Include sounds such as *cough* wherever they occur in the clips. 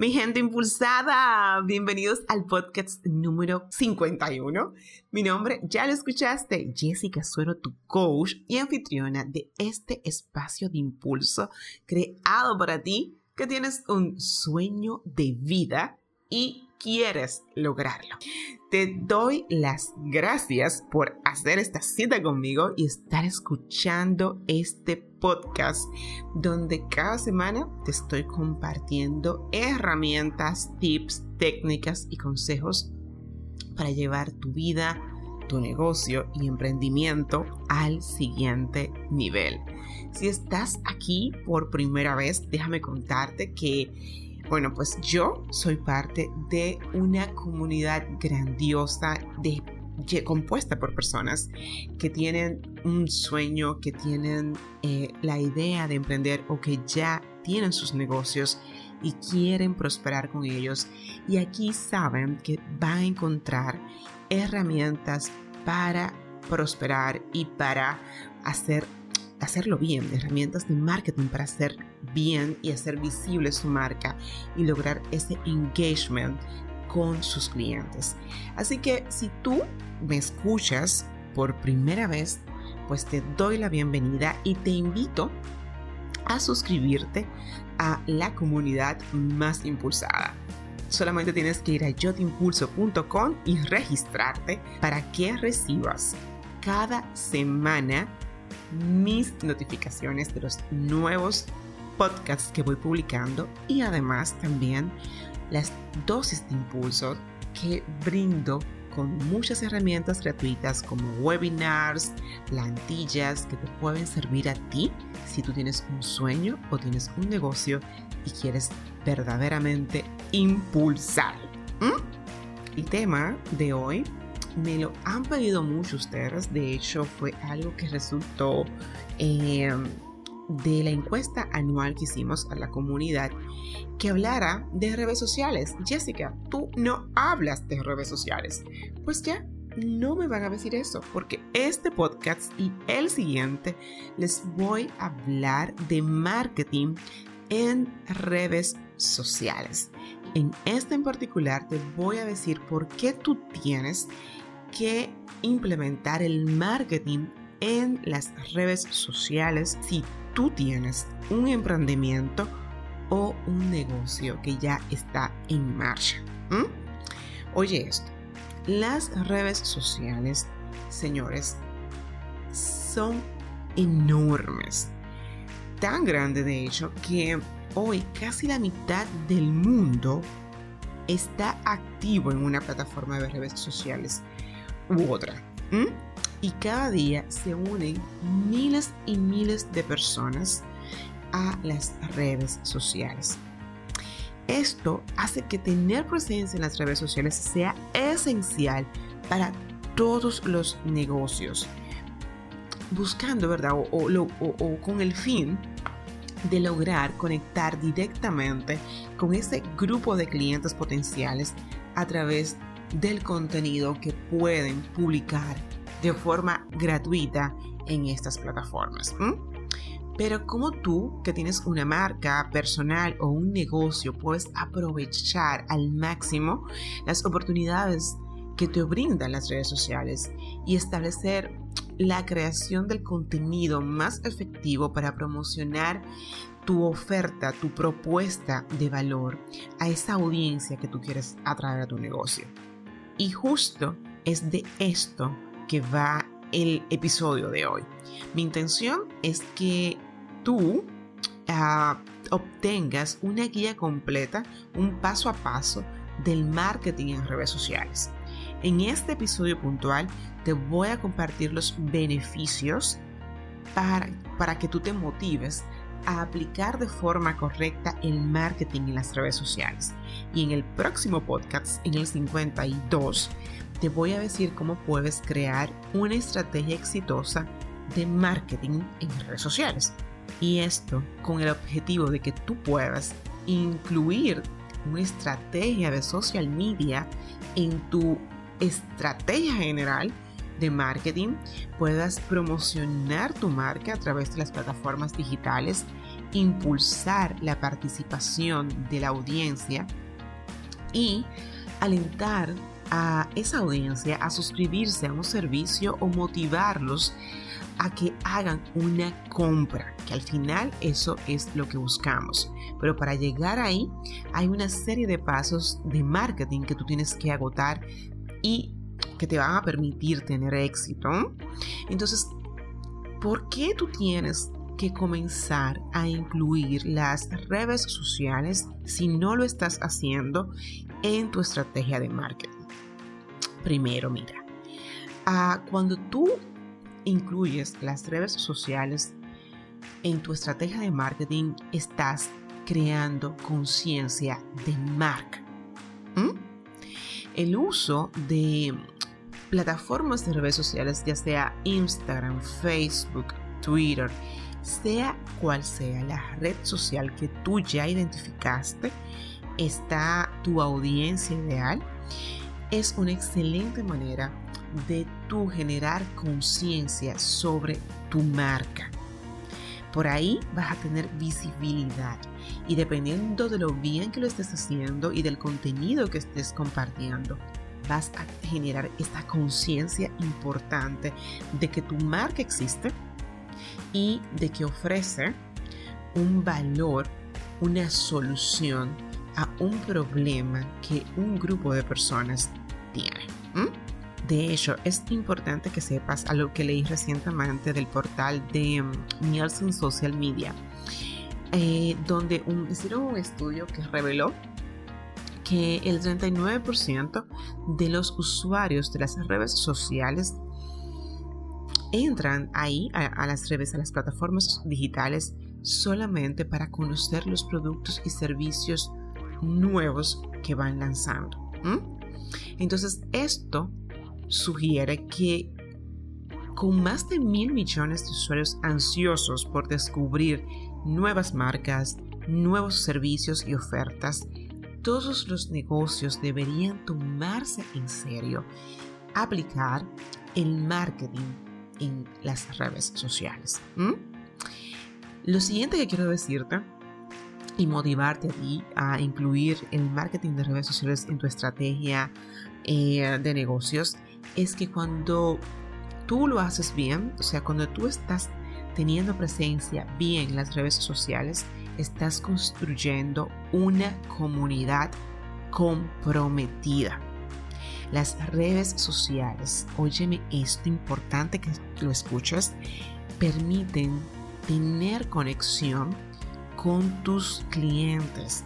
Mi gente impulsada, bienvenidos al podcast número 51. Mi nombre, ya lo escuchaste, Jessica Suero, tu coach y anfitriona de este espacio de impulso creado para ti que tienes un sueño de vida y quieres lograrlo. Te doy las gracias por hacer esta cita conmigo y estar escuchando este podcast donde cada semana te estoy compartiendo herramientas, tips, técnicas y consejos para llevar tu vida, tu negocio y emprendimiento al siguiente nivel. Si estás aquí por primera vez, déjame contarte que bueno, pues yo soy parte de una comunidad grandiosa de compuesta por personas que tienen un sueño, que tienen eh, la idea de emprender o que ya tienen sus negocios y quieren prosperar con ellos. Y aquí saben que van a encontrar herramientas para prosperar y para hacer hacerlo bien, herramientas de marketing para hacer bien y hacer visible su marca y lograr ese engagement con sus clientes. Así que si tú me escuchas por primera vez, pues te doy la bienvenida y te invito a suscribirte a la comunidad más impulsada. Solamente tienes que ir a yotimpulso.com y registrarte para que recibas cada semana mis notificaciones de los nuevos podcasts que voy publicando y además también las dosis de impulso que brindo con muchas herramientas gratuitas como webinars, plantillas que te pueden servir a ti si tú tienes un sueño o tienes un negocio y quieres verdaderamente impulsar. El tema de hoy me lo han pedido mucho ustedes. De hecho, fue algo que resultó em, de la encuesta anual que hicimos a la comunidad que hablara de redes sociales. Jessica, tú no hablas de redes sociales. Pues ya, no me van a decir eso, porque este podcast y el siguiente les voy a hablar de marketing en redes sociales. En este en particular te voy a decir por qué tú tienes que implementar el marketing en las redes sociales tú tienes un emprendimiento o un negocio que ya está en marcha. Oye esto, las redes sociales, señores, son enormes. Tan grande de hecho que hoy casi la mitad del mundo está activo en una plataforma de redes sociales u otra. Y cada día se unen miles y miles de personas a las redes sociales. Esto hace que tener presencia en las redes sociales sea esencial para todos los negocios, buscando, ¿verdad? O, o, con el fin de lograr conectar directamente con ese grupo de clientes potenciales a través de del contenido que pueden publicar de forma gratuita en estas plataformas. Pero como tú, que tienes una marca personal o un negocio, puedes aprovechar al máximo las oportunidades que te brindan las redes sociales y establecer la creación del contenido más efectivo para promocionar tu oferta, tu propuesta de valor a esa audiencia que tú quieres atraer a tu negocio. Y justo es de esto que va el episodio de hoy. Mi intención es que tú ah, obtengas una guía completa, un paso a paso del marketing en redes sociales. En este episodio puntual te voy a compartir los beneficios para, para que tú te motives a aplicar de forma correcta el marketing en las redes sociales. Y en el próximo podcast, en el 52, te voy a decir cómo puedes crear una estrategia exitosa de marketing en redes sociales. Y esto con el objetivo de que tú puedas incluir una estrategia de social media en tu estrategia general de marketing, puedas promocionar tu marca a través de las plataformas digitales, impulsar la participación de la audiencia y alentar a esa audiencia a suscribirse a un servicio o motivarlos a que hagan una compra, que al final eso es lo que buscamos. Pero para llegar ahí hay una serie de pasos de marketing que tú tienes que agotar y que te van a permitir tener éxito. Entonces, ¿por qué tú tienes que comenzar a incluir las redes sociales si no lo estás haciendo en tu estrategia de marketing? Primero, mira, ah, cuando tú incluyes las redes sociales en tu estrategia de marketing, estás creando conciencia de marca. El uso de plataformas de redes sociales, ya sea Instagram, Facebook, Twitter, sea cual sea la red social que tú ya identificaste, está tu audiencia ideal, es una excelente manera de tu generar conciencia sobre tu marca. Por ahí vas a tener visibilidad y dependiendo de lo bien que lo estés haciendo y del contenido que estés compartiendo, vas a generar esta conciencia importante de que tu marca existe y de que ofrece un valor, una solución a un problema que un grupo de personas tiene. De hecho, es importante que sepas algo que leí recientemente del portal de mm, Nielsen Social Media, eh, donde hicieron un estudio que reveló que el 39% de los usuarios de las redes sociales entran ahí a, las redes, a las plataformas digitales, solamente para conocer los productos y servicios nuevos que van lanzando. Entonces, esto sugiere que con más de mil millones de usuarios ansiosos por descubrir nuevas marcas, nuevos servicios y ofertas, todos los negocios deberían tomarse en serio aplicar el marketing en las redes sociales. Lo siguiente que quiero decirte y motivarte a ti a incluir el marketing de redes sociales en tu estrategia eh, de negocios es que cuando tú lo haces bien, o sea, cuando tú estás teniendo presencia bien en las redes sociales, estás construyendo una comunidad comprometida. Las redes sociales, óyeme esto importante que lo escuches, permiten tener conexión con tus clientes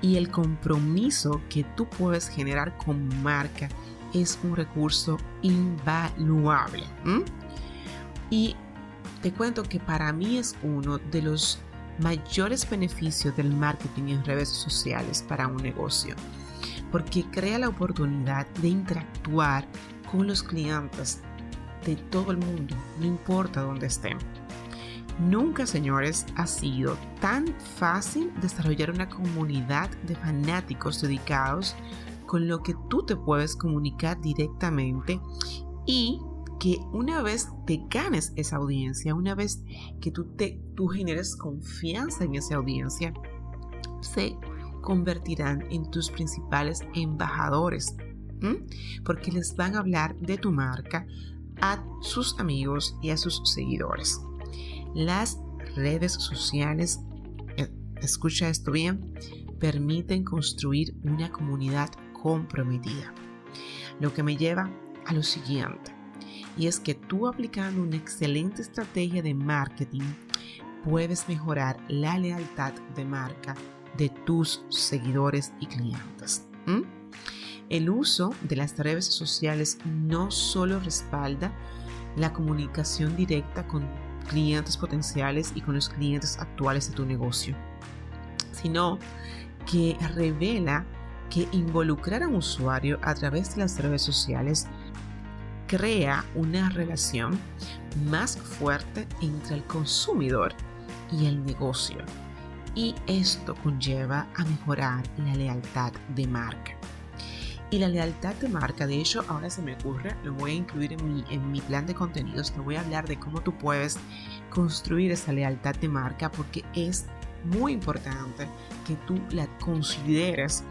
y el compromiso que tú puedes generar con marca es un recurso invaluable. Y te cuento que para mí es uno de los mayores beneficios del marketing en redes sociales para un negocio, porque crea la oportunidad de interactuar con los clientes de todo el mundo, no importa dónde estén. Nunca, señores, ha sido tan fácil desarrollar una comunidad de fanáticos dedicados con lo que tú te puedes comunicar directamente y que una vez te ganes esa audiencia, una vez que tú, te, tú generes confianza en esa audiencia, se convertirán en tus principales embajadores, porque les van a hablar de tu marca a sus amigos y a sus seguidores. Las redes sociales, eh, escucha esto bien, permiten construir una comunidad comprometida. Lo que me lleva a lo siguiente, y es que tú aplicando una excelente estrategia de marketing puedes mejorar la lealtad de marca de tus seguidores y clientes. El uso de las redes sociales no solo respalda la comunicación directa con clientes potenciales y con los clientes actuales de tu negocio, sino que revela que involucrar a un usuario a través de las redes sociales crea una relación más fuerte entre el consumidor y el negocio. Y esto conlleva a mejorar la lealtad de marca. Y la lealtad de marca, de hecho, ahora se me ocurre, lo voy a incluir en mi, en mi plan de contenidos, te voy a hablar de cómo tú puedes construir esa lealtad de marca porque es muy importante que tú la consideres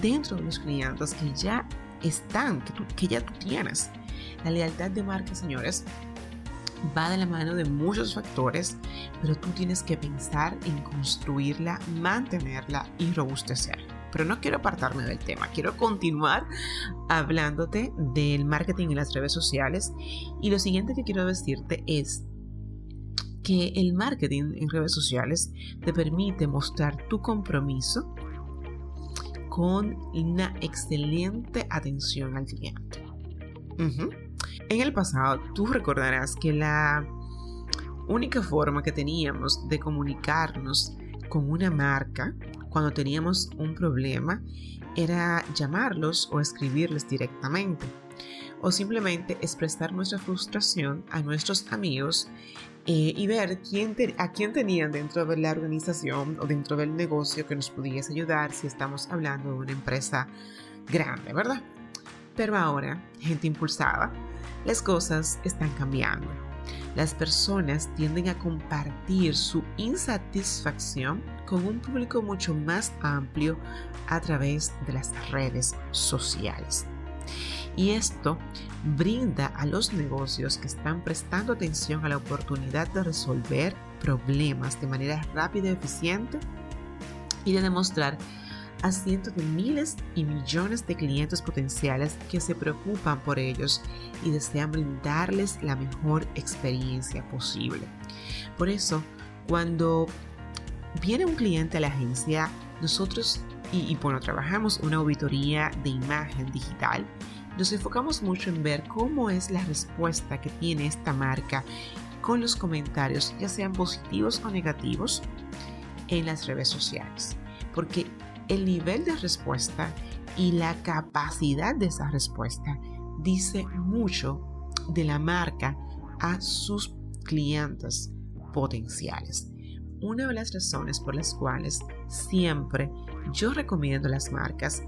dentro de los clientes que ya están, que, que ya tú tienes. La lealtad de marca, señores, va de la mano de muchos factores, pero tú tienes que pensar en construirla, mantenerla y robustecerla. Pero no quiero apartarme del tema, quiero continuar hablándote del marketing en las redes sociales. Y lo siguiente que quiero decirte es que el marketing en redes sociales te permite mostrar tu compromiso con una excelente atención al cliente. En el pasado, tú recordarás que la única forma que teníamos de comunicarnos con una marca cuando teníamos un problema era llamarlos o escribirles directamente o simplemente expresar nuestra frustración a nuestros amigos eh, y ver quién a quién tenían dentro de la organización o dentro del negocio que nos pudiese ayudar si estamos hablando de una empresa grande, ¿verdad? Pero ahora, gente impulsada, las cosas están cambiando. Las personas tienden a compartir su insatisfacción con un público mucho más amplio a través de las redes sociales. Y esto brinda a los negocios que están prestando atención a la oportunidad de resolver problemas de manera rápida y eficiente y de demostrar a cientos de miles y millones de clientes potenciales que se preocupan por ellos y desean brindarles la mejor experiencia posible. Por eso, cuando viene un cliente a la agencia, nosotros, y, y bueno, trabajamos una auditoría de imagen digital, nos enfocamos mucho en ver cómo es la respuesta que tiene esta marca con los comentarios, ya sean positivos o negativos, en las redes sociales. Porque el nivel de respuesta y la capacidad de esa respuesta dice mucho de la marca a sus clientes potenciales. Una de las razones por las cuales siempre yo recomiendo a las marcas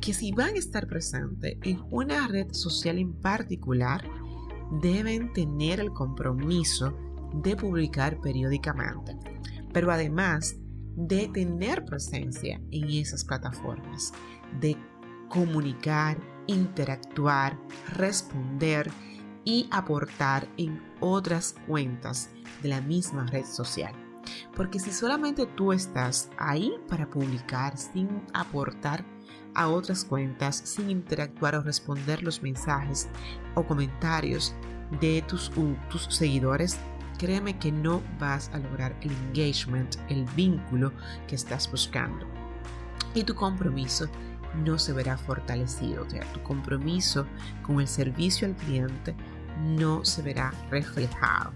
que si van a estar presentes en una red social en particular, deben tener el compromiso de publicar periódicamente. Pero además de tener presencia en esas plataformas, de comunicar, interactuar, responder y aportar en otras cuentas de la misma red social. Porque si solamente tú estás ahí para publicar sin aportar a otras cuentas, sin interactuar o responder los mensajes o comentarios de tus, tus seguidores, créeme que no vas a lograr el engagement, el vínculo que estás buscando. Y tu compromiso no se verá fortalecido, o sea, tu compromiso con el servicio al cliente no se verá reflejado.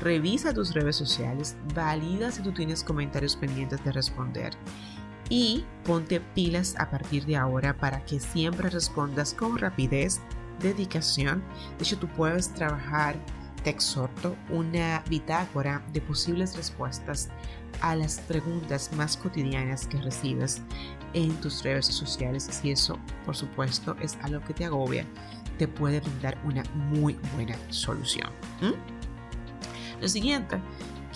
Revisa tus redes sociales, valida si tú tienes comentarios pendientes de responder y ponte pilas a partir de ahora para que siempre respondas con rapidez, dedicación. De hecho, tú puedes trabajar te exhorto una bitácora de posibles respuestas a las preguntas más cotidianas que recibes en tus redes sociales. Si eso, por supuesto, es algo que te agobia, te puede brindar una muy buena solución. Lo siguiente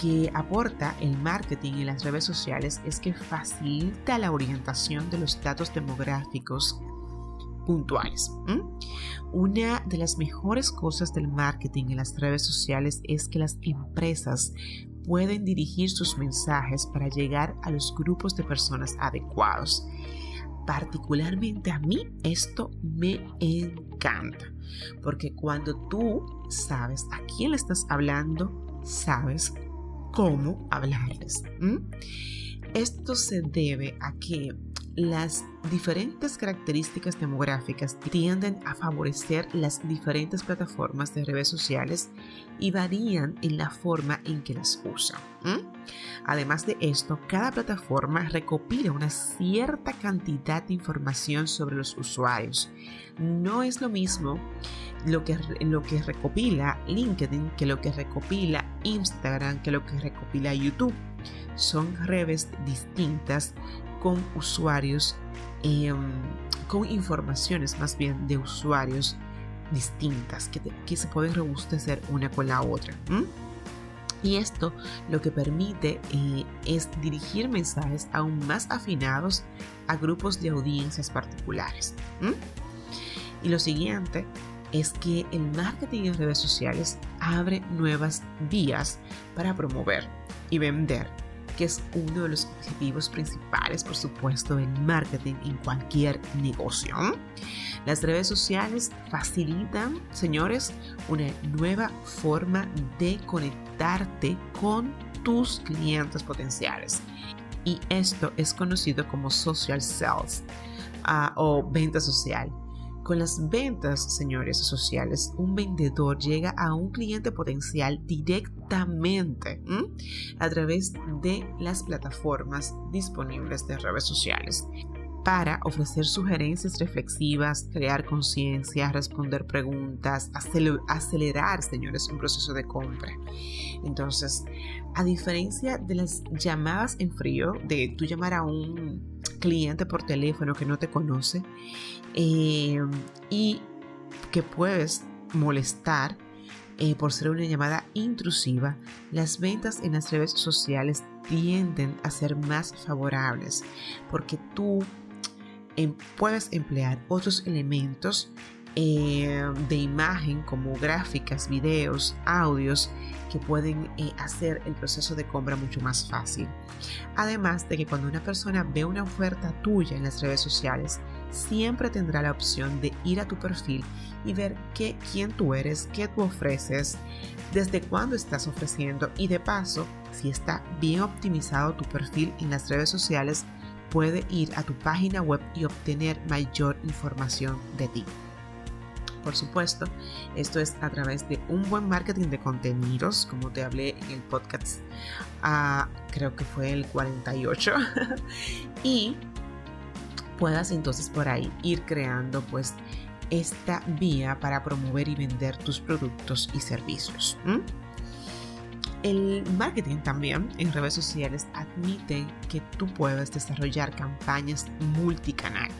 que aporta el marketing en las redes sociales es que facilita la orientación de los datos demográficos puntuales. Una de las mejores cosas del marketing en las redes sociales es que las empresas pueden dirigir sus mensajes para llegar a los grupos de personas adecuados. Particularmente a mí esto me encanta, porque cuando tú sabes a quién le estás hablando, sabes cómo hablarles. Esto se debe a que las diferentes características demográficas tienden a favorecer las diferentes plataformas de redes sociales y varían en la forma en que las usan. Además de esto, cada plataforma recopila una cierta cantidad de información sobre los usuarios. No es lo mismo lo que, lo que recopila LinkedIn que lo que recopila Instagram, que lo que recopila YouTube. Son redes distintas con usuarios, em, con informaciones más bien de usuarios distintas que, se pueden robustecer una con la otra. Y esto lo que permite eh, es dirigir mensajes aún más afinados a grupos de audiencias particulares. Y lo siguiente es que el marketing en redes sociales abre nuevas vías para promover y vender que es uno de los objetivos principales, por supuesto, del marketing en cualquier negocio. Las redes sociales facilitan, señores, una nueva forma de conectarte con tus clientes potenciales. Y esto es conocido como social sales ah, o venta social. Con las ventas, señores sociales, un vendedor llega a un cliente potencial directamente a través de las plataformas disponibles de redes sociales para ofrecer sugerencias reflexivas, crear conciencia, responder preguntas, acelerar, señores, un proceso de compra. Entonces, a diferencia de las llamadas en frío, de tú llamar a un cliente por teléfono que no te conoce eh, y que puedes molestar eh, por ser una llamada intrusiva, las ventas en las redes sociales tienden a ser más favorables porque tú em, puedes emplear otros elementos eh, de imagen como gráficas, videos, audios que pueden eh, hacer el proceso de compra mucho más fácil. Además de que cuando una persona ve una oferta tuya en las redes sociales, siempre tendrá la opción de ir a tu perfil y ver qué, quién tú eres, qué tú ofreces, desde cuándo estás ofreciendo y de paso, si está bien optimizado tu perfil en las redes sociales, puede ir a tu página web y obtener mayor información de ti por supuesto. Esto es a través de un buen marketing de contenidos, como te hablé en el podcast, ah, creo que fue el 48. *laughs* y puedas entonces por ahí ir creando pues esta vía para promover y vender tus productos y servicios. El marketing también en redes sociales admite que tú puedes desarrollar campañas multicanal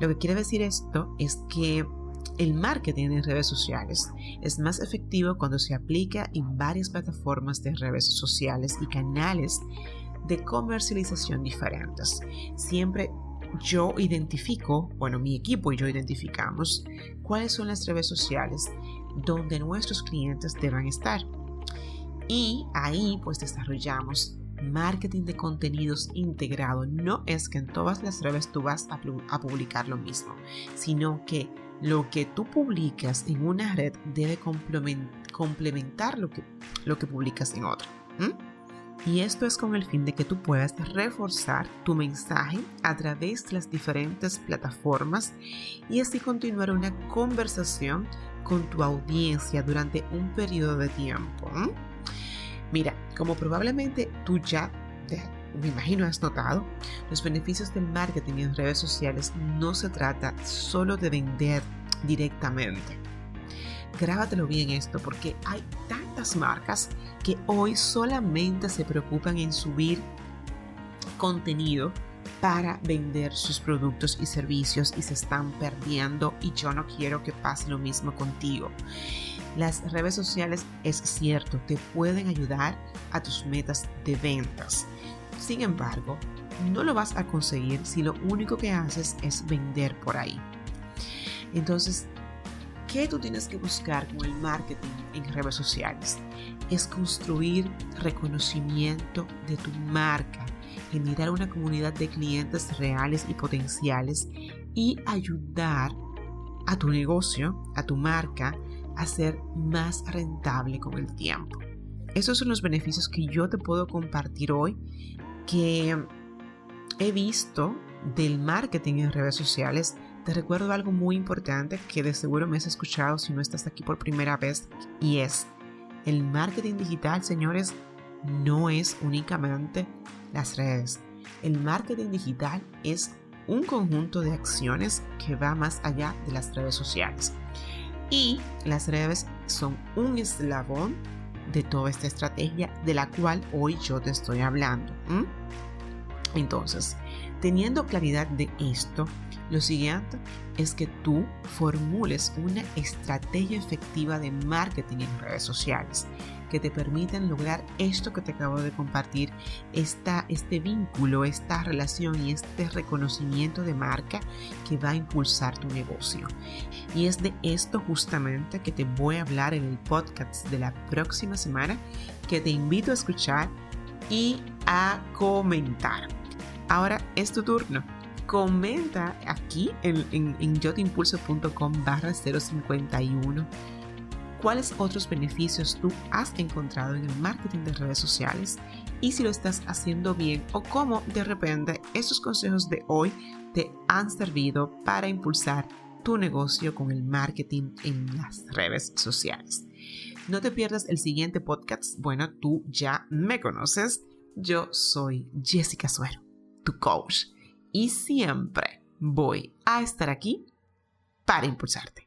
lo que quiere decir esto es que el marketing en redes sociales es más efectivo cuando se aplica en varias plataformas de redes sociales y canales de comercialización diferentes. Siempre yo identifico, bueno, mi equipo y yo identificamos cuáles son las redes sociales donde nuestros clientes deben estar. Y ahí pues desarrollamos marketing de contenidos integrado no es que en todas las redes tú vas a, publicar lo mismo, sino que lo que tú publicas en una red debe complementar lo que, lo que publicas en otra. Y esto es con el fin de que tú puedas reforzar tu mensaje a través de las diferentes plataformas y así continuar una conversación con tu audiencia durante un periodo de tiempo. Mira, como probablemente tú ya, me imagino, has notado, los beneficios del marketing en redes sociales no se trata solo de vender directamente. Grábatelo bien esto porque hay tantas marcas que hoy solamente se preocupan en subir contenido para vender sus productos y servicios y se están perdiendo y yo no quiero que pase lo mismo contigo. Las redes sociales, es cierto, te pueden ayudar a tus metas de ventas. Sin embargo, no lo vas a conseguir si lo único que haces es vender por ahí. Entonces, ¿qué tú tienes que buscar con el marketing en redes sociales? Es construir reconocimiento de tu marca, generar una comunidad de clientes reales y potenciales y ayudar a tu negocio, a tu marca, a ser más rentable con el tiempo. Esos son los beneficios que yo te puedo compartir hoy que he visto del marketing en redes sociales, te recuerdo algo muy importante que de seguro me has escuchado si no estás aquí por primera vez y es el marketing digital, señores, no es únicamente las redes. El marketing digital es un conjunto de acciones que va más allá de las redes sociales. Y las redes son un eslabón de toda esta estrategia de la cual hoy yo te estoy hablando. Entonces, teniendo claridad de esto, lo siguiente es que tú formules una estrategia efectiva de marketing en redes sociales que te permitan lograr esto que te acabo de compartir, esta, este vínculo, esta relación y este reconocimiento de marca que va a impulsar tu negocio. Y es de esto justamente que te voy a hablar en el podcast de la próxima semana que te invito a escuchar y a comentar. Ahora es tu turno comenta aquí en, en, en yotimpulso.com barra 051 cuáles otros beneficios tú has encontrado en el marketing de redes sociales y si lo estás haciendo bien o cómo de repente estos consejos de hoy te han servido para impulsar tu negocio con el marketing en las redes sociales. No te pierdas el siguiente podcast. Bueno, tú ya me conoces. Yo soy Jessica Suero, tu coach, y siempre voy a estar aquí para impulsarte.